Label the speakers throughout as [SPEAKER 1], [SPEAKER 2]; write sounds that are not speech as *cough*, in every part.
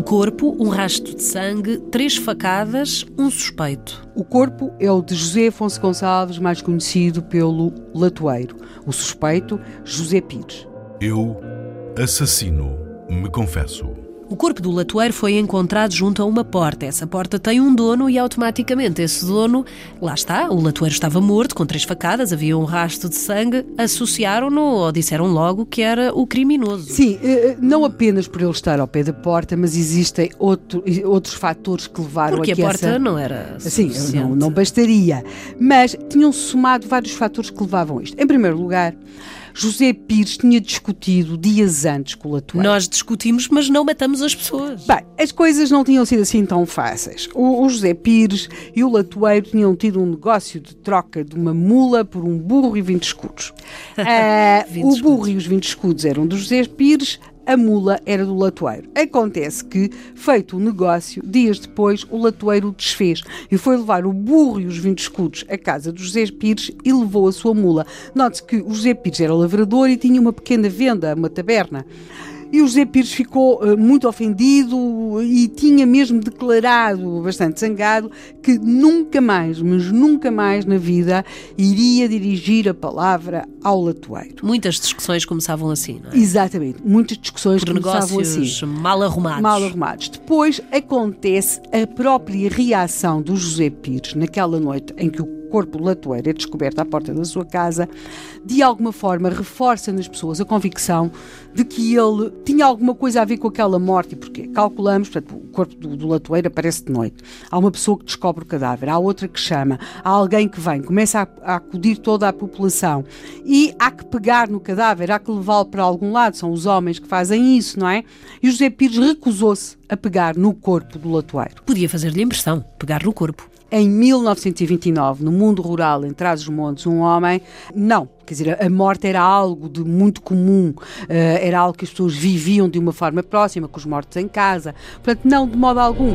[SPEAKER 1] corpo, um rastro de sangue, três facadas, um suspeito.
[SPEAKER 2] O corpo é o de José Afonso Gonçalves, mais conhecido pelo Latoeiro. O suspeito, José Pires.
[SPEAKER 3] Eu assassino, me confesso.
[SPEAKER 1] O corpo do latoeiro foi encontrado junto a uma porta. Essa porta tem um dono e automaticamente esse dono, lá está, o latoeiro estava morto com três facadas, havia um rastro de sangue, associaram-no ou disseram logo que era o criminoso.
[SPEAKER 2] Sim, eh, não apenas por ele estar ao pé da porta, mas existem outro, outros fatores que levaram
[SPEAKER 1] Porque
[SPEAKER 2] a que
[SPEAKER 1] a porta
[SPEAKER 2] essa...
[SPEAKER 1] não era
[SPEAKER 2] Sim,
[SPEAKER 1] suficiente.
[SPEAKER 2] não, não bastaria. Mas tinham-se somado vários fatores que levavam a isto. Em primeiro lugar, José Pires tinha discutido dias antes com o Latoeiro.
[SPEAKER 1] Nós discutimos, mas não matamos as pessoas.
[SPEAKER 2] Bem, as coisas não tinham sido assim tão fáceis. O, o José Pires e o Latoeiro tinham tido um negócio de troca de uma mula por um burro e 20 escudos. *laughs* Ah,
[SPEAKER 1] 20
[SPEAKER 2] o burro
[SPEAKER 1] escudos.
[SPEAKER 2] e os 20 escudos eram do José Pires, a mula era do Latoeiro. Acontece que, feito o negócio, dias depois o Latoeiro desfez e foi levar o burro e os 20 escudos à casa do José Pires e levou a sua mula. Note-se que o José Pires era lavrador e tinha uma pequena venda, uma taberna. E o José Pires ficou eh, muito ofendido e tinha mesmo declarado, bastante zangado, que nunca mais, mas nunca mais na vida, iria dirigir a palavra ao latoeiro.
[SPEAKER 1] Muitas discussões começavam assim, não é?
[SPEAKER 2] Exatamente, muitas discussões
[SPEAKER 1] Por
[SPEAKER 2] começavam assim.
[SPEAKER 1] mal arrumados.
[SPEAKER 2] Mal arrumados. Depois acontece a própria reação do José Pires naquela noite em que o corpo do latoeiro é descoberto à porta da sua casa, de alguma forma reforça nas pessoas a convicção de que ele tinha alguma coisa a ver com aquela morte. E porquê? Calculamos, portanto, o corpo do, do aparece de noite. Há uma pessoa que descobre o cadáver, há outra que chama, há alguém que vem, começa a, a acudir toda a população e há que pegar no cadáver, há que levá-lo para algum lado. São os homens que fazem isso, não é? E José Pires recusou-se a pegar no corpo do latoeiro.
[SPEAKER 1] Podia fazer-lhe impressão, pegar no corpo.
[SPEAKER 2] Em 1929, no mundo rural, em Trás-os-Montes, um homem, não, quer dizer, a morte era algo de muito comum, eh, era algo que as pessoas viviam de uma forma próxima, com os mortos em casa, portanto, não de modo algum.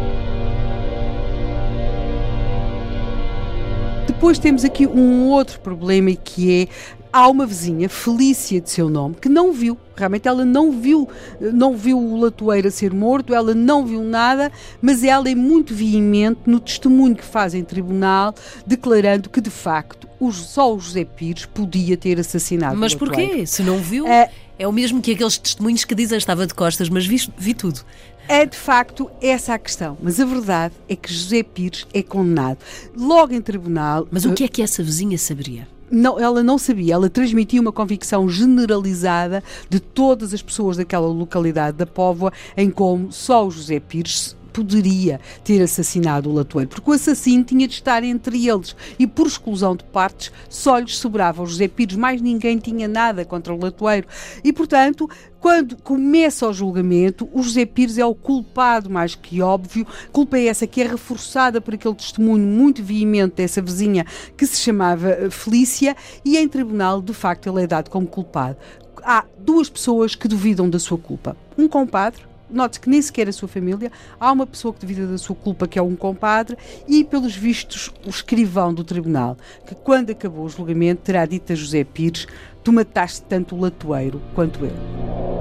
[SPEAKER 2] Depois temos aqui um outro problema que é há uma vizinha, Felícia de seu nome, que não viu, realmente ela não viu, não viu o latoeiro a ser morto, ela não viu nada, mas ela é muito veemente no testemunho que faz em tribunal, declarando que de facto só o José Pires podia ter assassinado
[SPEAKER 1] Mas porquê? Se não viu,
[SPEAKER 2] É-
[SPEAKER 1] é o mesmo que aqueles testemunhos que dizem estava de costas, mas vi, vi tudo.
[SPEAKER 2] É de facto essa a questão, mas a verdade é que José Pires é condenado. Logo em tribunal.
[SPEAKER 1] Mas o que é que essa vizinha saberia?
[SPEAKER 2] Não, ela não sabia, ela transmitia uma convicção generalizada de todas as pessoas daquela localidade da Póvoa em como só o José Pires poderia ter assassinado o latoeiro, porque o assassino tinha de estar entre eles. E por exclusão de partes só lhes sobrava. O José Pires, mais ninguém tinha nada contra o latoeiro e portanto quando começa o julgamento, o José Pires é o culpado mais que óbvio, culpa é essa que é reforçada por aquele testemunho muito veemente dessa vizinha que se chamava eh, Felícia. E em tribunal de facto ele é dado como culpado. Há duas pessoas que duvidam da sua culpa, um compadre Note que nem sequer a sua família, há uma pessoa que duvida da sua culpa, que é um compadre, e, pelos vistos, o escrivão do tribunal, que quando acabou o julgamento terá dito a José Pires: Tu mataste tanto o latoeiro quanto ele.